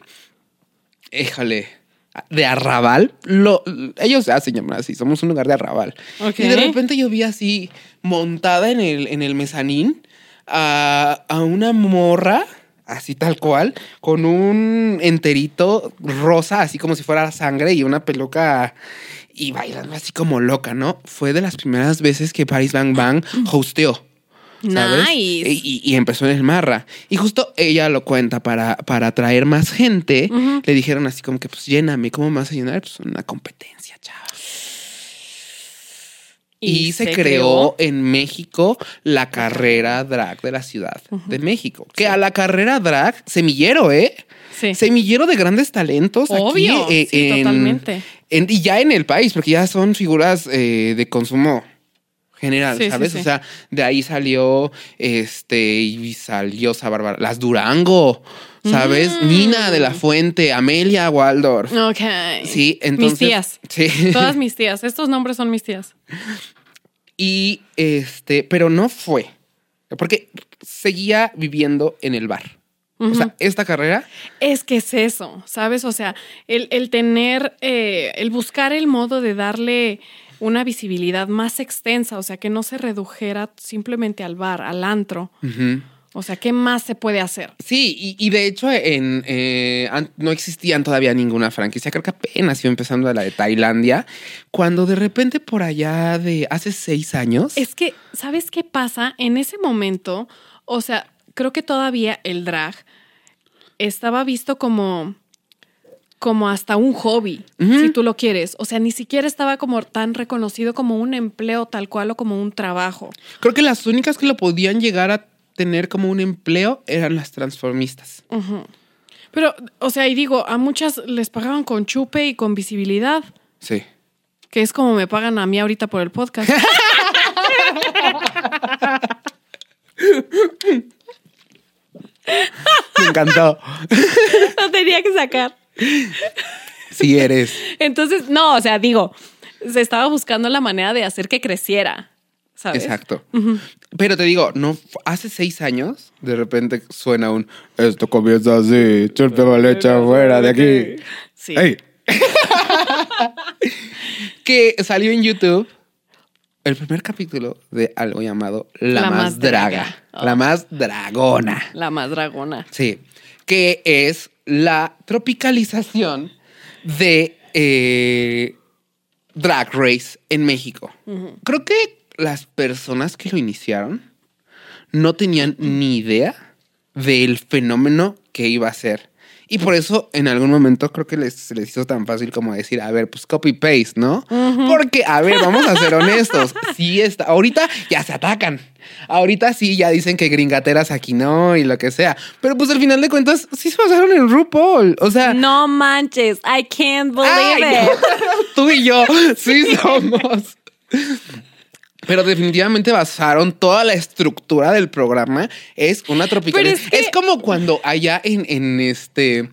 híjole, de arrabal. Lo, ellos se hacen llamar así, somos un lugar de arrabal. Y de repente yo vi así montada en el, en el mezanín a, a una morra así tal cual, con un enterito rosa, así como si fuera sangre y una peluca y bailando así como loca, ¿no? Fue de las primeras veces que Paris Bang Bang hosteó. ¿sabes? Nice. Y, y empezó en el Marra. Y justo ella lo cuenta para, para atraer más gente. Le dijeron así como que, pues lléname, ¿cómo me vas a llenar? Pues una competencia, Y, se, creó, en México la carrera drag de la Ciudad de México. Que a la carrera drag, semillero, ¿eh? Sí. Semillero de grandes talentos. Obvio, aquí, eh, sí, en- totalmente. en- y ya en el país, porque ya son figuras eh, de consumo general, Sí, ¿sabes? sí. O sea, de ahí salió este y salió esa Bárbara. Las Durango, ¿sabes? Mm. Nina de la Fuente, Amelia Waldorf. Ok. Sí, entonces. Mis tías. Sí. Todas mis tías. Estos nombres son mis tías. Y este, pero no fue. Porque seguía viviendo en el bar. O sea, esta carrera, Es que es eso, ¿sabes? O sea, el, el tener, eh, el buscar el modo de darle una visibilidad más extensa, o sea, que no se redujera simplemente al bar, al antro. O sea, ¿qué más se puede hacer? Sí, y, y de hecho en, eh, no existían todavía ninguna franquicia, creo que apenas iba empezando la de Tailandia, cuando de repente por allá de hace seis años, Es que, ¿sabes qué pasa? En ese momento, o sea, creo que todavía el drag estaba visto como como hasta un hobby, si tú lo quieres. O sea, ni siquiera estaba como tan reconocido como un empleo tal cual o como un trabajo. creo que las únicas que lo podían llegar a tener como un empleo eran las transformistas. Pero, o sea, y digo, a muchas les pagaban con chupe y con visibilidad, Sí. que es como me pagan a mí ahorita por el podcast. Me encantó. Lo tenía que sacar. Sí eres. Entonces, no, o sea, digo, se estaba buscando la manera de hacer que creciera, ¿sabes? Exacto. Pero te digo, no, hace seis años, de repente suena un esto comienza así, churpe mal hecha fuera de aquí. Sí. Que salió en YouTube el primer capítulo de algo llamado La, La más, más draga. draga. Oh. La más dragona. La más dragona. Sí. Que es la tropicalización de eh, Drag Race en México. Creo que las personas que lo iniciaron no tenían ni idea del fenómeno que iba a ser. Y por eso en algún momento creo que les, se les hizo tan fácil como decir, a ver, pues copy-paste, ¿no? Porque, a ver, vamos a ser honestos. Sí está, ahorita ya se atacan. Ahorita sí ya dicen que gringateras aquí no y lo que sea. Pero pues al final de cuentas sí se basaron en RuPaul. O sea... No manches, I can't ¡Ay, believe it. Tú y yo sí somos. Pero definitivamente basaron toda la estructura del programa. Es una tropical. Pero Es, como cuando allá en, en este.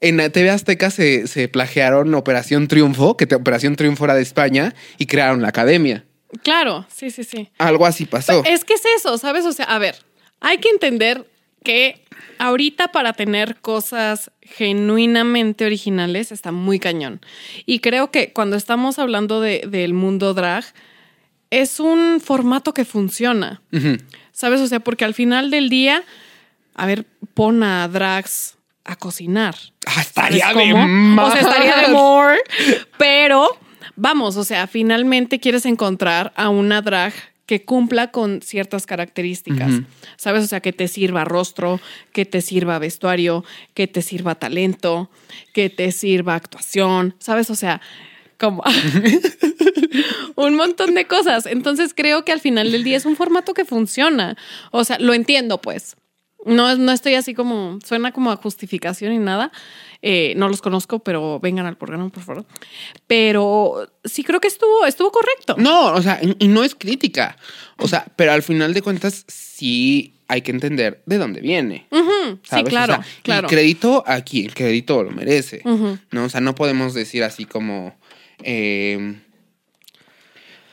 En la TV Azteca se, se plagiaron Operación Triunfo, que te- Operación Triunfo era de España, y crearon la academia. Claro, sí, sí, sí. Algo así pasó. Es que es eso, ¿sabes? O sea, a ver, hay que entender que ahorita para tener cosas genuinamente originales está muy cañón. Y creo que cuando estamos hablando de- del mundo drag, es un formato que funciona. ¿Sabes? O sea, porque al final del día, a ver, pon a drags a cocinar. Ah, estaría ¿Sabes de más. O sea, estaría de more. Pero vamos, o sea, finalmente quieres encontrar a una drag que cumpla con ciertas características. ¿Sabes? O sea, que te sirva rostro, que te sirva vestuario, que te sirva talento, que te sirva actuación. ¿Sabes? O sea, como un montón de cosas. Entonces creo que al final del día es un formato que funciona. O sea, lo entiendo, pues. No, no estoy así como, suena como a justificación y nada. Eh, no los conozco, pero vengan al programa, por favor. Pero sí creo que estuvo, estuvo correcto. No, o sea, y no es crítica. O sea, pero al final de cuentas sí hay que entender de dónde viene. Sí, claro, sea, claro. Y crédito aquí, el crédito lo merece. ¿no? O sea, no podemos decir así como eh,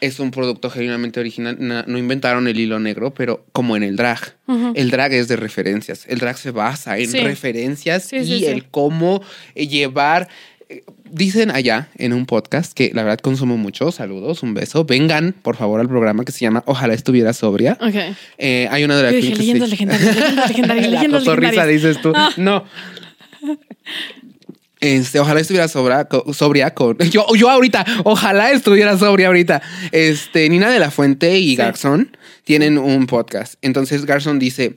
es un producto genuinamente original. Na- No, inventaron el hilo negro, pero como en el drag. El drag es de referencias. El drag se basa en Sí. referencias Sí, y sí, el cómo eh, llevar dicen allá en un podcast que la verdad consumo mucho. Saludos, un beso. Vengan, por favor, al programa que se llama Ojalá estuviera sobria. Eh, hay una de las leyendas legendarias, leyendas legendarias, dices tú. Ah. No. Este, ojalá estuviera sobra, sobria con. Yo, yo ahorita, ojalá estuviera sobria ahorita. Este, Nina de la Fuente y Sí. Garzón tienen un podcast. Entonces Garzón dice: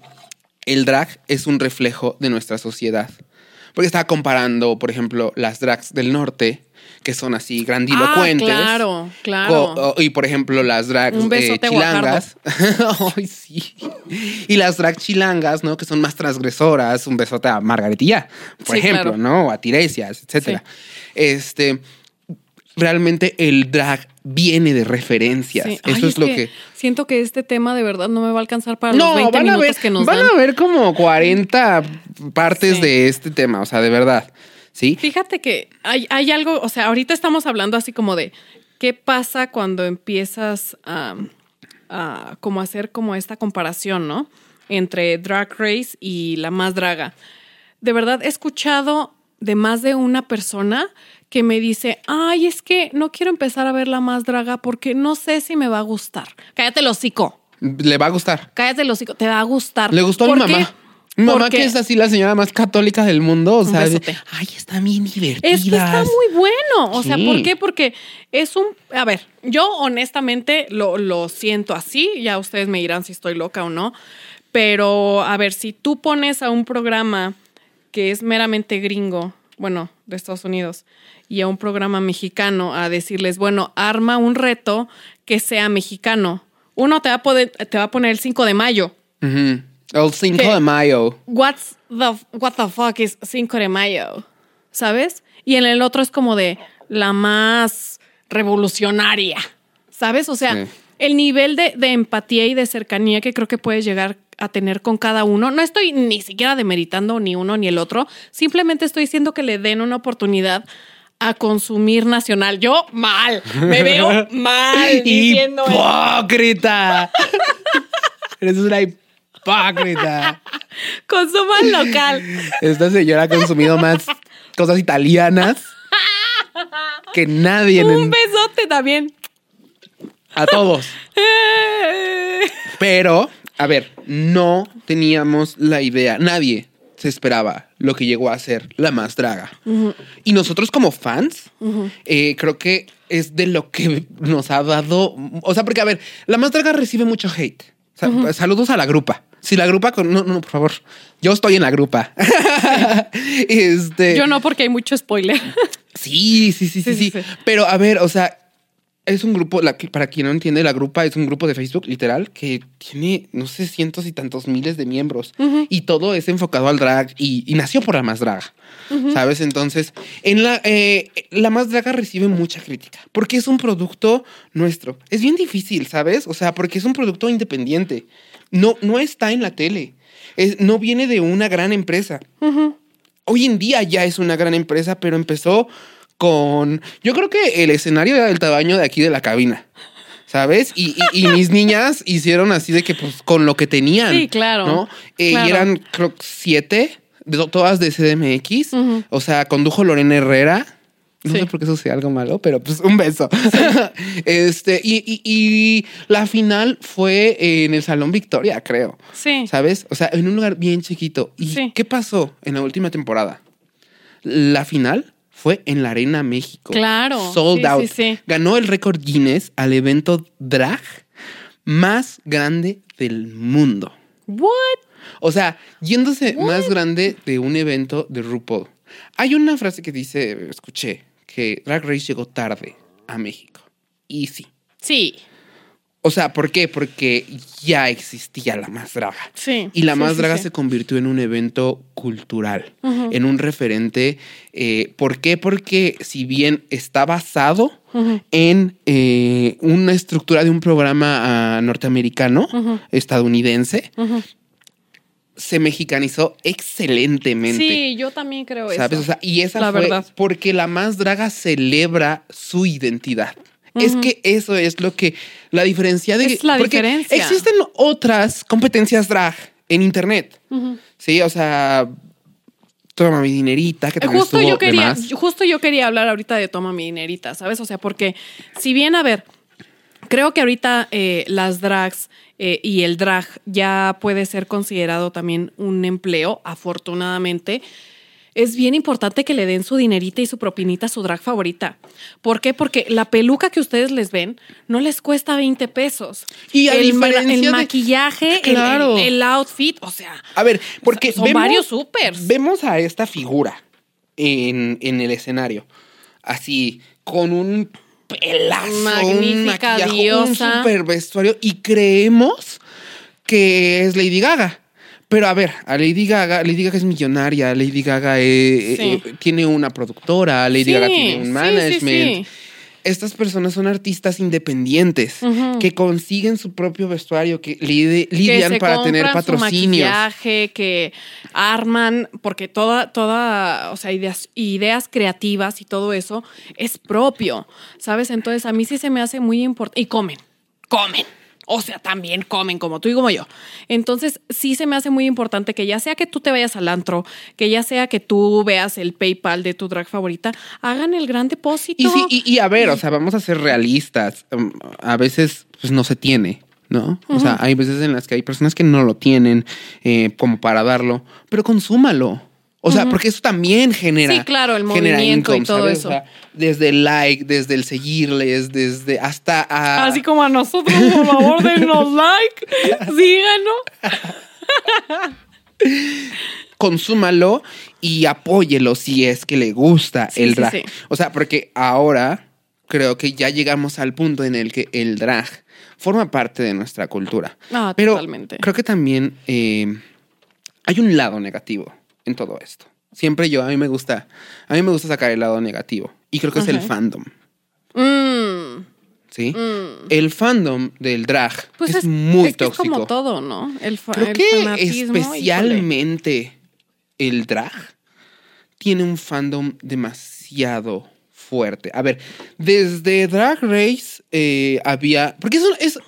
el drag es un reflejo de nuestra sociedad. Porque estaba comparando, por ejemplo, las drags del norte, que son así grandilocuentes. Ah, claro, claro. Y por ejemplo, las drags Un eh, chilangas. Ay, sí. Y las drag chilangas, ¿no? Que son más transgresoras. Un besote a Margaretilla, por Sí, ejemplo, claro. ¿no? O a Tiresias, etcétera. Este. Realmente el drag viene de referencias. Sí. Eso es, lo que. Siento que este tema de verdad no me va a alcanzar para los No, 20 van a minutos ver, que nos van dan. a ver como 40 partes Sí. de este tema, o sea, de verdad. ¿Sí? Fíjate que hay, hay algo, o sea, ahorita estamos hablando así como de qué pasa cuando empiezas a, a como hacer como esta comparación, ¿no? Entre Drag Race y la más draga. De verdad he escuchado de más de una persona que me dice, ay, es que no quiero empezar a ver la más draga porque no sé si me va a gustar. Cállate el hocico, Le va a gustar. cállate el hocico, te va a gustar. Le gustó a mi ¿Por qué? Mamá. Porque- que es así la señora más católica del mundo. O sea, ay, están bien divertidas. Es que está muy bueno. O sea. ¿por qué? Porque es un. A ver, yo honestamente lo, lo siento así. Ya ustedes me dirán si estoy loca o no. Pero, a ver, si tú pones a un programa que es meramente gringo, bueno, de Estados Unidos, y a un programa mexicano a decirles, bueno, arma un reto que sea mexicano. Uno te va a, poder, te va a poner el 5 de mayo. El 5 ¿Qué? de mayo. What's the, what the fuck is 5 de mayo? ¿Sabes? Y en el otro es como de la más revolucionaria. ¿Sabes? O sea, Sí. el nivel de, de empatía y de cercanía que creo que puedes llegar a tener con cada uno. No estoy ni siquiera demeritando ni uno ni el otro. Simplemente estoy diciendo que le den una oportunidad a consumir nacional. Yo mal. Me veo mal diciendo eso. ¡Hipócrita! Eres una hipócrita. Consuman local. Esta señora ha consumido más cosas italianas que nadie en- Un besote también. a todos. Pero, a ver, no teníamos la idea, nadie se esperaba lo que llegó a ser la más draga. Y nosotros como fans, eh, creo que es de lo que nos ha dado, o sea, porque a ver, la más draga recibe mucho hate. O sea, Saludos a la grupa. Si la grupa con... No, no, por favor. Yo estoy en la grupa. este, Yo no, porque hay mucho spoiler. Sí, sí, sí, sí, Sí. Pero a ver, o sea, es un grupo, la, para quien no entiende, la grupa es un grupo de Facebook, literal, que tiene, no sé, cientos y tantos miles de miembros. Y todo es enfocado al drag y, y nació por la más draga. ¿Sabes? Entonces, en la, eh, la más draga recibe mucha crítica porque es un producto nuestro. Es bien difícil, ¿sabes? O sea, porque es un producto independiente. No, no está en la tele. Es- no viene de una gran empresa hoy en día ya es una gran empresa, pero empezó con. Yo creo que el escenario era del tamaño de aquí de la cabina. ¿Sabes? Y, y- y mis niñas hicieron así de que, pues, con lo que tenían. Sí, claro, ¿No? Eh, claro. Y eran, creo, que siete, de, todas de CDMX. Ujú. O sea, condujo Lorena Herrera. No Sí. sé por qué eso sea algo malo, pero pues un beso. este, y, y- y la final fue en el Salón Victoria, creo. Sí. ¿Sabes? O sea, en un lugar bien chiquito. ¿Y Sí. qué pasó en la última temporada? La final fue en la Arena México. Claro. Sold out. sí, sí. Ganó el récord Guinness al evento drag más grande del mundo. What? O sea, yéndose más grande de un evento de RuPaul. Hay una frase que dice, escuché, que Drag Race llegó tarde a México. Y sí. Sí. O sea, ¿por qué? Porque ya existía la más draga. Sí. Y la Sí, más sí, draga sí. se convirtió en un evento cultural, en un referente. eh, ¿Por qué? Porque si bien está basado en eh, una estructura de un programa ah, norteamericano, estadounidense. Se mexicanizó excelentemente. Sí, yo también creo ¿Sabes? eso. O sea, y esa La fue verdad. porque la más draga celebra su identidad. Es que eso es lo que la diferencia de Es la porque diferencia. Existen otras competencias drag en internet. Sí, o sea, Toma mi dinerita, que también Justo yo quería, justo yo quería hablar ahorita de toma mi dinerita, ¿sabes? O sea, porque si bien, a ver, creo que ahorita eh, las drags eh, y el drag ya puede ser considerado también un empleo, afortunadamente. Es bien importante que le den su dinerita y su propinita a su drag favorita. ¿Por qué? Porque la peluca que ustedes les ven no les cuesta 20 pesos. Y a el, el de- maquillaje, el- Claro. el, el outfit, o sea, A ver, porque Son vemos, varios supers. Vemos a esta figura en, en el escenario, así, con un pelazo, un Magnífica un diosa. super vestuario, y creemos que es Lady Gaga. Pero a ver, a Lady Gaga, Lady Gaga es millonaria, Lady Gaga eh, Sí. eh, tiene una productora, Lady Sí, Gaga tiene un sí, management. sí. Estas personas son artistas independientes que consiguen su propio vestuario, que lidian para tener su patrocinios. maquillaje, que arman, porque toda, toda, o sea, ideas, ideas creativas y todo eso es propio, ¿sabes? Entonces a mí sí se me hace muy importante. Y comen, comen. O sea, también comen como tú y como yo. Entonces, sí se me hace muy importante que ya sea que tú te vayas al antro, que ya sea que tú veas el PayPal de tu drag favorita, hagan el gran depósito. Y, sí, y, y a ver, o sea, vamos a ser realistas. Um, A veces, pues no se tiene, ¿no? O sea, hay veces en las que hay personas que no lo tienen eh, como para darlo, pero consúmalo. O sea, porque eso también genera. Sí, claro, el movimiento y income, todo ¿sabes? eso. O sea, desde el like, desde el seguirles, desde hasta a. Así como a nosotros, por favor, denos like, síganos. consúmalo y apóyelo si es que le gusta Sí, el sí, drag. sí. O sea, porque ahora creo que ya llegamos al punto en el que el drag forma parte de nuestra cultura. Ah, Pero totalmente. creo que también eh, hay un lado negativo en todo esto. Siempre yo, a mí me gusta, a mí me gusta sacar el lado negativo. Y creo que es el fandom. Mm, ¿Sí? mm. El fandom del drag Pues es, es, muy es que es tóxico. como todo, ¿no? El, Creo el que especialmente el drag tiene un fandom demasiado fuerte. A ver, desde Drag Race eh, había. Porque eso es.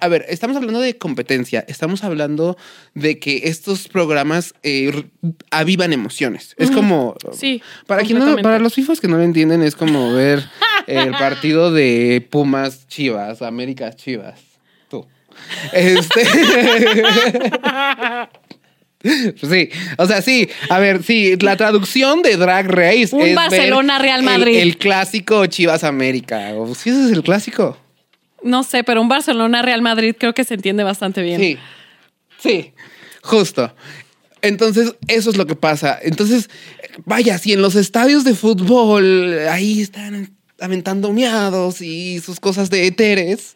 A ver, estamos hablando de competencia, estamos hablando de que estos programas eh, avivan emociones. Es como. Sí, Para, quien no- para los fifos que no lo entienden, es como ver el partido de Pumas Chivas, América Chivas. Tú. Este. Sí, o sea, sí, a ver, sí, la traducción de Drag Race Un es ver Barcelona, Real el- Madrid. El, clásico Chivas América. O sí, ese es el clásico. No sé, pero un Barcelona-Real Madrid creo que se entiende bastante bien. Sí, sí, justo. Entonces, eso es lo que pasa. Entonces, vaya, si en los estadios de fútbol ahí están aventando miados y sus cosas de eteres,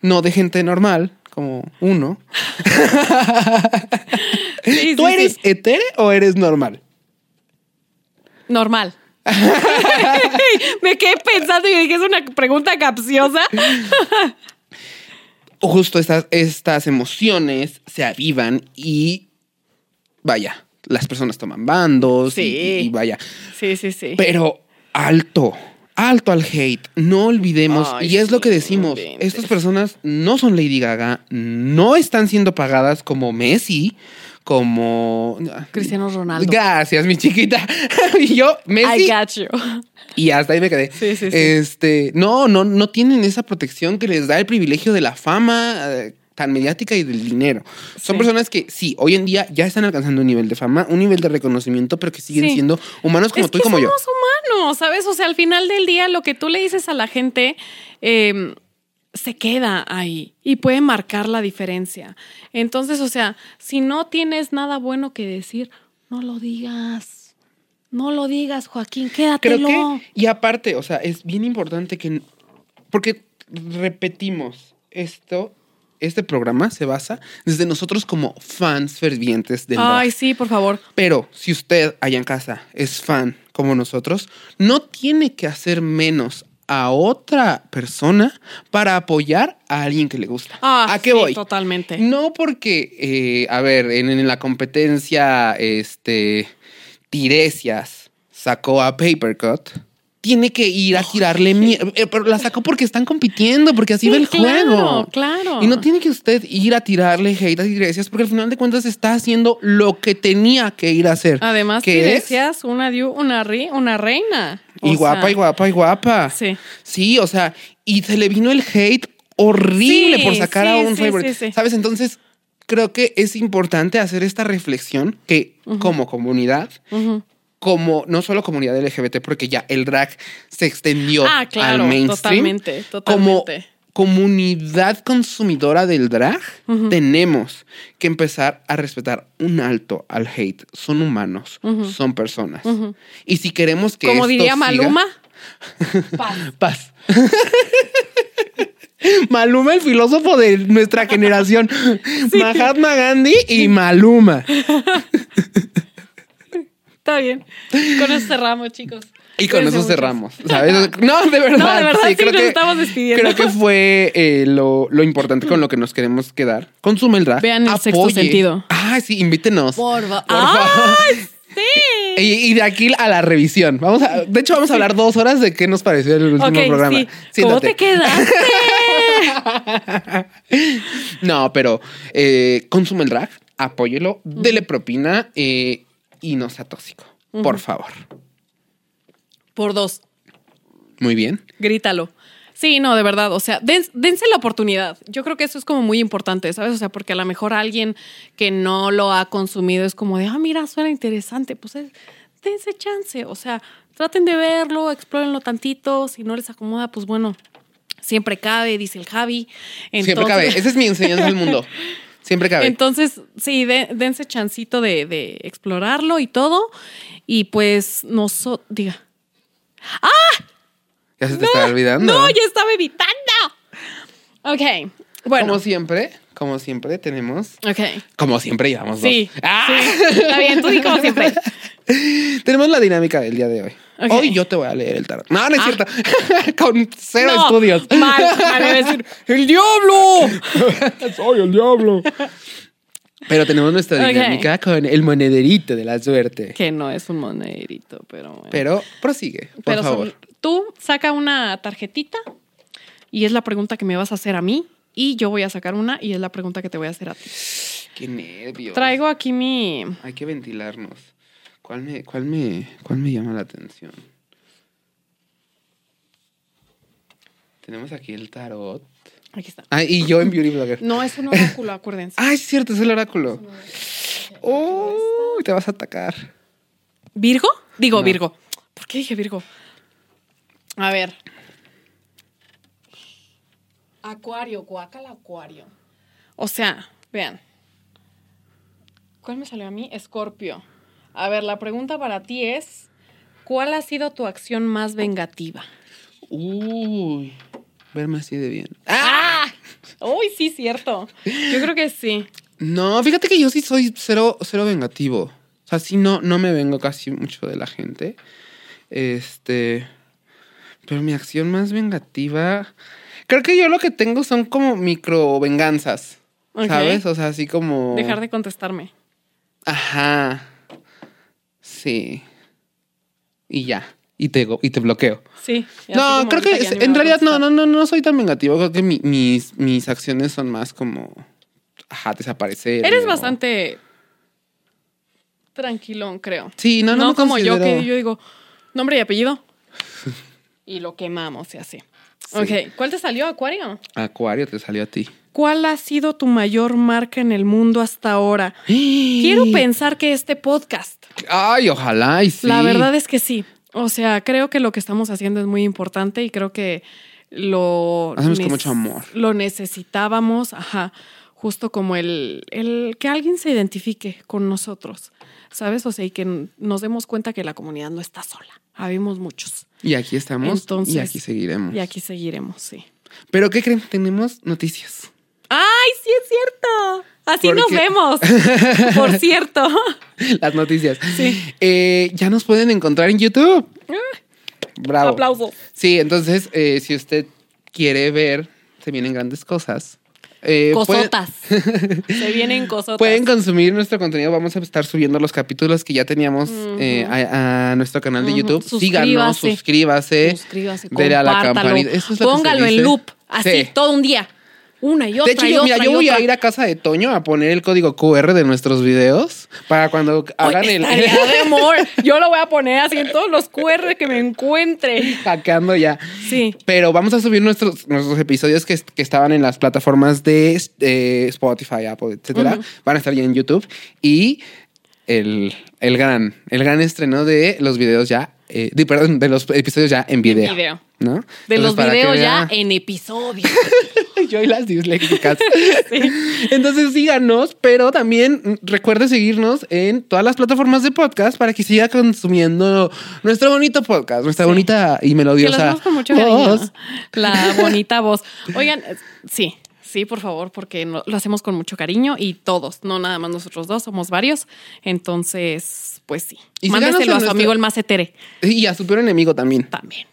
no de gente normal, como uno. Sí, ¿Tú sí, eres sí. etere o eres normal? Normal. Me quedé pensando y dije, es una pregunta capciosa. justo estas, estas emociones se avivan y vaya, las personas toman bandos y- Sí. y, vaya. Sí, sí, sí. Pero alto, alto al hate. No olvidemos, Ay, y es lo que decimos, estas personas no son Lady Gaga, no están siendo pagadas como Messi, como... Cristiano Ronaldo. Gracias, mi chiquita. y yo, Messi, I got you. y hasta ahí me quedé. Sí, sí, sí. Este, no, no, no tienen esa protección que les da el privilegio de la fama eh, tan mediática y del dinero. Son Sí. personas que sí, hoy en día ya están alcanzando un nivel de fama, un nivel de reconocimiento, pero que siguen Sí. siendo humanos como es tú que y como yo. somos humanos, ¿sabes? O sea, al final del día, lo que tú le dices a la gente eh, se queda ahí y puede marcar la diferencia. Entonces, o sea, si no tienes nada bueno que decir, no lo digas. No lo digas, Joaquín, Creo quédatelo. que, y aparte, o sea, es bien importante que, porque repetimos, esto, este programa se basa desde nosotros como fans fervientes del Ay, sí, por favor. Pero si usted allá en casa es fan como nosotros, no tiene que hacer menos a otra persona para apoyar a alguien que le gusta. Ah, ¿A qué sí, voy? Totalmente. No porque, eh, a ver, en, en la competencia, este, Tiresias sacó a Papercut, tiene que ir a tirarle mierda. pero la sacó porque están compitiendo, porque así Sí, va el claro, juego. claro. Y no tiene que usted ir a tirarle hate a iglesias, porque al final de cuentas está haciendo lo que tenía que ir a hacer. Además, que que es decías una, diu- una, ri- una reina. Y O guapa, sea, y guapa, y guapa. Sí. Sí, o sea, y se le vino el hate horrible Sí, por sacar a un sí, favorite. sí, sí. ¿Sabes? Entonces, creo que es importante hacer esta reflexión que como comunidad, como no solo comunidad LGBT, porque ya el drag se extendió Ah, claro, al mainstream. totalmente, Como totalmente. Comunidad consumidora del drag, tenemos que empezar a respetar un alto al hate. Son humanos, son personas. Y si queremos que Como diría siga- Maluma. Paz. Paz. Maluma, el filósofo de nuestra generación. Mahatma Gandhi y Maluma. Está bien. Con eso cerramos, chicos. Y con eso cerramos. ¿sabes? No, de verdad. No, de verdad, sí, nos estamos despidiendo. Creo que fue eh, lo, lo importante con lo que nos queremos quedar. Consume el drag. Vean el sexto apoye. sentido. Ah, sí, invítenos. Por, Por favor. ¡Ay, sí! Y, y de aquí a la revisión. Vamos a, de hecho, vamos a hablar dos horas de qué nos pareció el último programa. sí. ¿Cómo te quedaste? No, pero eh, consume el drag, apóyelo, dele propina eh, y no sea tóxico. Por favor. Por dos. Muy bien. Grítalo. Sí, no, de verdad. O sea, den- dense la oportunidad. Yo creo que eso es como muy importante, ¿sabes? O sea, porque a lo mejor alguien que no lo ha consumido es como de, ah, mira, suena interesante. Pues es- dense chance. O sea, traten de verlo, explórenlo tantito. Si no les acomoda, pues bueno, siempre cabe, dice el Javi. Siempre cabe. Esa es mi enseñanza al mundo. Siempre cabe. Entonces, sí, de- dense chancito de, de explorarlo y todo. Y pues, no so, diga. Ya se te está olvidando. No, ya estaba evitando. Ok, bueno. Como siempre, como siempre tenemos. Ok. Como siempre llevamos Sí, dos. ¡Ah! sí. Está bien, tú di como siempre. Tenemos la dinámica del día de hoy. Ok. Hoy yo te voy a leer el tarot. No, no es Ah. cierto. Con cero No, estudios. Mal, mal, decir, ¡el diablo! Soy el diablo. Pero tenemos nuestra dinámica con el monederito de la suerte. Que no es un monederito, pero bueno. Pero prosigue, por Pero favor. son- tú saca una tarjetita y es la pregunta que me vas a hacer a mí. Y yo voy a sacar una y es la pregunta que te voy a hacer a ti. Qué nervios. Traigo aquí mi. Hay que ventilarnos. ¿Cuál me, cuál me, cuál me llama la atención? Tenemos aquí el tarot. Aquí está. Ah, y yo en Beauty Blogger. No es un oráculo, acuérdense. Ah, es cierto, es el oráculo. Oh, te vas a atacar. ¿Virgo? Digo, No. Virgo. ¿Por qué dije Virgo? A ver. Acuario, guacala acuario. O sea, vean. ¿Cuál me salió a mí? Escorpio. A ver, la pregunta para ti es, ¿cuál ha sido tu acción más vengativa? Uy, verme así de bien. ¡Ah! Uy, sí, cierto. Yo creo que sí. No, fíjate que yo sí soy cero, cero vengativo. O sea, sí no, no me vengo casi mucho de la gente. Este. Pero mi acción más vengativa. Creo que yo lo que tengo son como micro venganzas. ¿Sabes? O sea, así como. Dejar de contestarme. Ajá. Sí. Y ya. Y te, y te bloqueo. Sí. No, creo que en realidad no, no, no, no soy tan vengativo. Creo que mi- mis, mis acciones son más como. Ajá, desaparecer. Eres o- bastante tranquilón, creo. Sí, no, No, no, me como yo que yo digo nombre y apellido. y lo quemamos y así. Ok, ¿cuál te salió, Acuario? Acuario te salió a ti. ¿Cuál ha sido tu mayor marca en el mundo hasta ahora? Quiero pensar que este podcast. Ay, ojalá y sí. La verdad es que sí. O sea, creo que lo que estamos haciendo es muy importante y creo que lo... Hacemos con mucho amor. Lo necesitábamos, ajá. Justo como el, el que alguien se identifique con nosotros, ¿sabes? O sea, y que nos demos cuenta que la comunidad no está sola. Habemos muchos. Y aquí estamos Entonces, y aquí seguiremos. Y aquí seguiremos, sí. Pero ¿qué creen? Tenemos noticias. ¡Ay, sí es cierto! Así ¿Por nos vemos. Por cierto. Las noticias. Sí. Eh, ya nos pueden encontrar en YouTube. Bravo. Aplausos. Sí, entonces, eh, si usted quiere ver, se vienen grandes cosas. Eh, pueden- Cosotas. Se vienen cosotas. Pueden consumir nuestro contenido. Vamos a estar subiendo los capítulos que ya teníamos eh, a, a nuestro canal de. YouTube. Síganos, Suscríbase. suscríbase. Dele a la campanita. Eso es lo que se Póngalo en loop, así, Sí. todo un día. Una y otra De hecho, y yo, mira, otra yo y voy otra. a ir a casa de Toño a poner el código QR de nuestros videos para cuando hagan Oye, el de amor. Yo lo voy a poner así en todos los QR que me encuentre. hackeando ya. Sí. Pero vamos a subir nuestros, nuestros episodios que, que estaban en las plataformas de eh, Spotify, Apple, etcétera. Van a estar ya en YouTube. Y el, el gran, el gran estreno de los videos ya, eh, de, perdón, de los episodios ya en video. video. ¿no? De Entonces, los que videos ya en episodio. Yo y las disléxicas. Entonces síganos, pero también recuerde seguirnos en todas las plataformas de podcast para que siga consumiendo nuestro bonito podcast, nuestra bonita y Que melodiosa vemos con mucho voz. La bonita voz. Oigan, sí, sí, por favor, porque lo hacemos con mucho cariño y todos, no nada más nosotros dos, somos varios. Entonces, pues sí. Y Mándeselo a su nuestra- amigo el más etere Y a su peor enemigo también. también.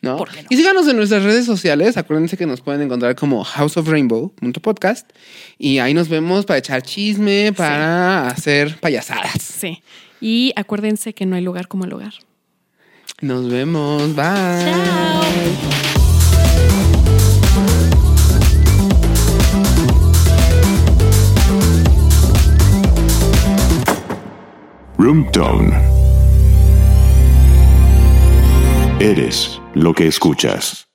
¿no? ¿Por qué no? Y síganos en nuestras redes sociales. Acuérdense que nos pueden encontrar como House of Rainbow podcast y ahí nos vemos para echar chisme, para hacer payasadas. Sí. Y acuérdense que no hay lugar como el hogar. Nos vemos. Bye. Chao. Room Tone. Eres lo que escuchas.